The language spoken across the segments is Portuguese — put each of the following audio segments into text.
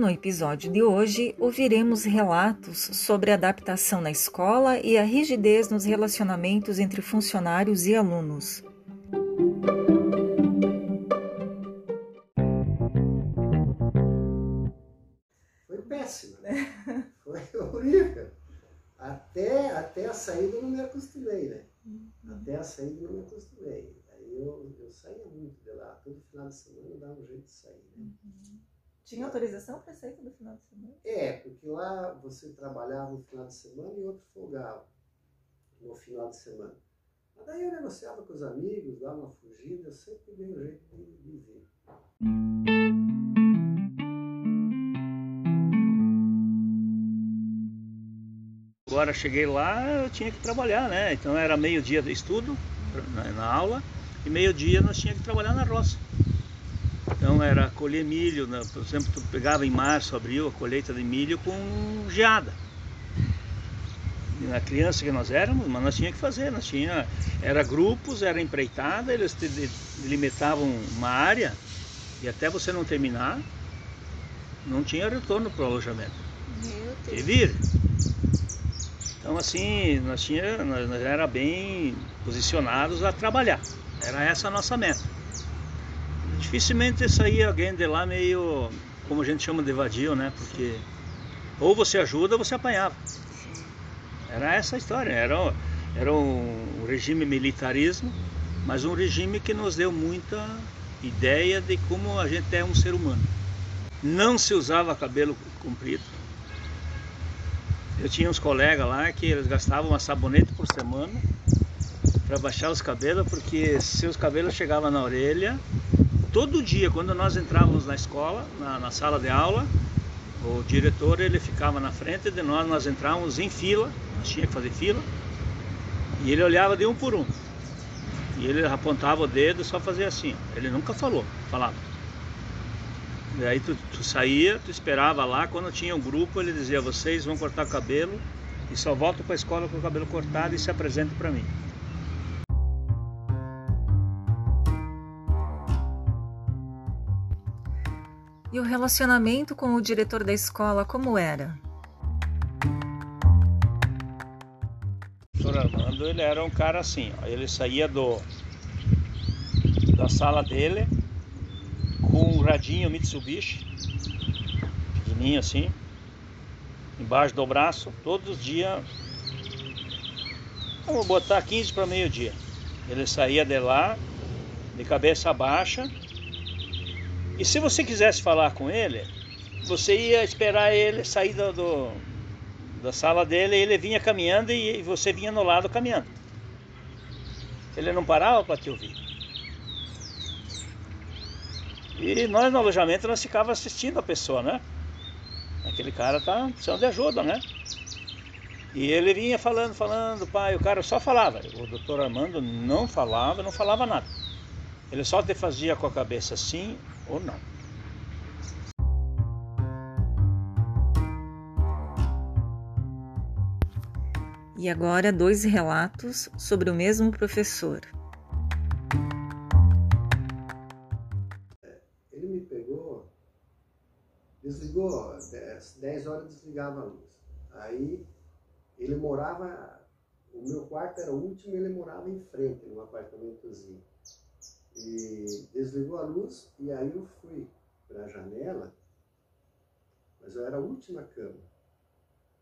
No episódio de hoje, ouviremos relatos sobre adaptação na escola e a rigidez nos relacionamentos entre funcionários e alunos. Foi péssimo, né? Foi horrível. Até, até a saída eu não me acostumei, né? Até a saída eu não me acostumei. Aí eu, eu saía muito de lá. Todo final de semana eu dava um jeito de sair, né? Tinha autorização para sair todo final de semana? É, porque lá você trabalhava no final de semana e outro folgava no final de semana. Mas daí eu negociava com os amigos, dava uma fugida, eu sempre dei um jeito de, vir. Agora cheguei lá, eu tinha que trabalhar, né? Então era meio-dia de estudo na, na aula e meio-dia nós tínhamos que trabalhar na roça. Então era colher milho, né? por exemplo, tu pegava em março, abril, a colheita de milho com geada. Na criança que nós éramos, mas nós tínhamos que fazer, nós tinha, era grupos, era empreitada, eles delimitavam uma área e até você não terminar, não tinha retorno para o alojamento. Meu Deus. E vir. Então assim, nós, tinha, nós, nós era bem posicionados a trabalhar. Era essa a nossa meta. Dificilmente saía alguém de lá meio, como a gente chama de vadio, né? Porque ou você ajuda ou você apanhava. Era essa a história, era, era um regime militarismo, mas um regime que nos deu muita ideia de como a gente é um ser humano. Não se usava cabelo comprido. Eu tinha uns colegas lá que eles gastavam uma sabonete por semana para baixar os cabelos, porque se os cabelos chegavam na orelha, todo dia, quando nós entrávamos na escola, na, na, sala de aula, o diretor ele ficava na frente de nós, nós entrávamos em fila, nós tinha que fazer fila, e ele olhava de um por um. E ele apontava o dedo só fazia assim. Ele nunca falou, falava. E aí tu, tu saía, tu esperava lá, quando tinha um grupo, ele dizia, vocês vão cortar o cabelo e só voltam para a escola com o cabelo cortado e se apresentem para mim. O relacionamento com o diretor da escola como era? O professor Armando, ele era um cara assim, ó, ele saía do da sala dele com um radinho Mitsubishi, pequenininho assim, embaixo do braço, todos os dias, vamos botar 15 para meio-dia. Ele saía de lá, de cabeça baixa, e se você quisesse falar com ele, você ia esperar ele sair do, do da sala dele, ele vinha caminhando e você vinha no lado caminhando. Ele não parava para te ouvir. E nós no alojamento nós ficávamos assistindo a pessoa, né? Aquele cara tá precisando de ajuda, né? E ele vinha falando, falando, pai, o cara só falava. O doutor Armando não falava, não falava nada. Ele só te fazia com a cabeça assim ou não. E agora dois relatos sobre o mesmo professor. Ele me pegou, desligou, 10 horas desligava a luz. Aí ele morava, o meu quarto era o último, ele morava em frente, num apartamentozinho. E desligou a luz e aí eu fui para a janela, mas eu era a última cama.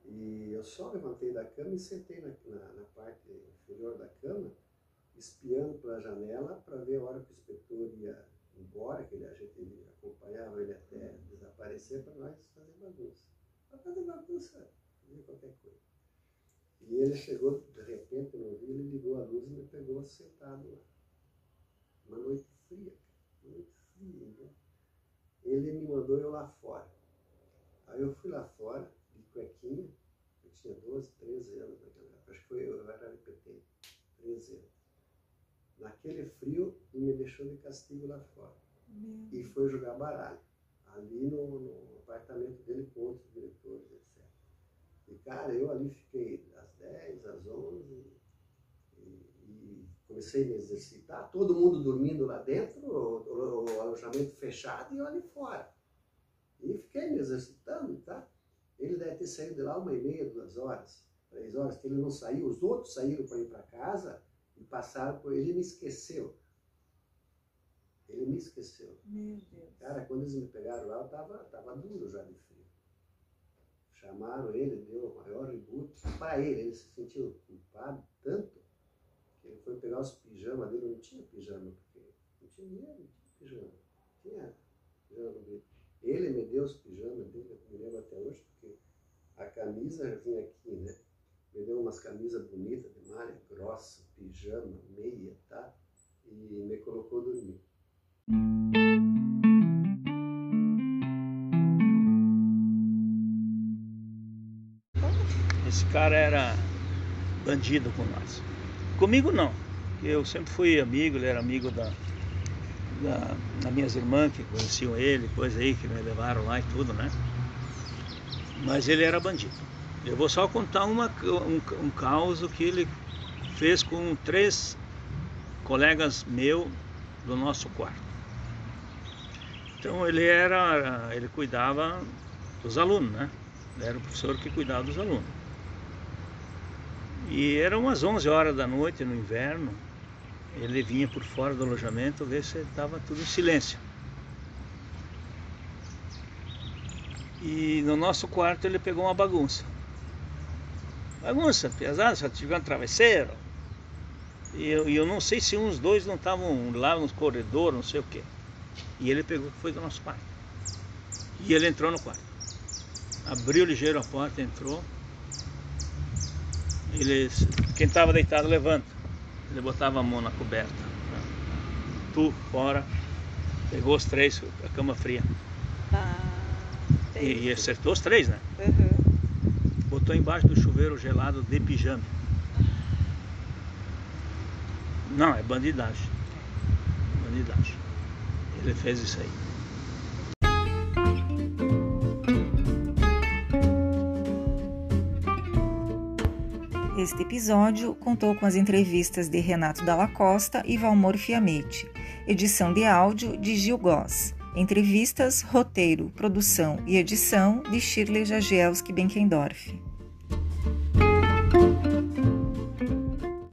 E eu só levantei da cama e sentei na, na, na parte inferior da cama, espiando para a janela para ver a hora que o inspetor ia embora, que ele, a gente acompanhava ele até desaparecer para nós fazer bagunça. Para fazer bagunça, fazer qualquer coisa. E ele chegou, de repente, eu não vi, ele ligou a luz e me pegou sentado lá. Uma noite fria, uma noite fria, né? Ele me mandou eu lá fora. Aí eu fui lá fora, de cuequinha, eu tinha 12, 13 anos naquela época, acho que foi, eu era LPT, 13 anos. Naquele frio, ele me deixou de castigo lá fora. Meu E foi jogar baralho, ali no, no apartamento dele com outros diretores, etc. E cara, eu ali fiquei às 10, às 11, e, e comecei a me exercitar, todo mundo dormindo lá dentro, o, o, o alojamento fechado e ali fora. E fiquei me exercitando, tá? Ele deve ter saído de lá uma e meia, duas horas, três horas, que ele não saiu. Os outros saíram para ir para casa e passaram por ele me esqueceu. Ele me esqueceu. Meu Deus. Cara, quando eles me pegaram lá, eu tava, tava duro já de frio. Chamaram ele, deu o maior rebuto. Para ele, ele se sentiu culpado tanto ele foi pegar os pijamas dele. Não tinha pijama, porque não tinha dinheiro, não tinha pijama. Tinha pijama dele. Ele me deu os pijamas dele, eu me lembro até hoje, porque a camisa vinha aqui, né? Me deu umas camisas bonitas de malha grossa, pijama, meia, tá? E me colocou dormir. Esse cara era bandido com nós. Comigo não. Eu sempre fui amigo, ele era amigo da, da, das minhas irmãs que conheciam ele, coisa aí, que me levaram lá e tudo, né? Mas ele era bandido. Eu vou só contar uma, um, um caos que ele fez com três colegas meus do nosso quarto. Então ele era, ele cuidava dos alunos, né? Ele era o professor que cuidava dos alunos. E eram umas 11 horas da noite no inverno. Ele vinha por fora do alojamento ver se estava tudo em silêncio. E no nosso quarto ele pegou uma bagunça. Bagunça, pesada, só tive um travesseiro. E eu, eu não sei se uns dois não estavam lá no corredor, não sei o quê. E ele pegou foi do nosso quarto. E ele entrou no quarto. Abriu ligeiro a porta, entrou. Ele, quem estava deitado levanta. Ele botava a mão na coberta. Né? Tu, fora. Pegou os três, a cama fria. Ah, E, e acertou os três, né? Uhum. Botou embaixo do chuveiro gelado de pijama. Não, é bandidagem. Bandidagem. Ele fez isso aí. Este episódio contou com as entrevistas de Renato Dalla Costa e Valmor Fiamete, edição de áudio de Gil Goss, entrevistas, roteiro, produção e edição de Shirley Jagielski Benkendorf.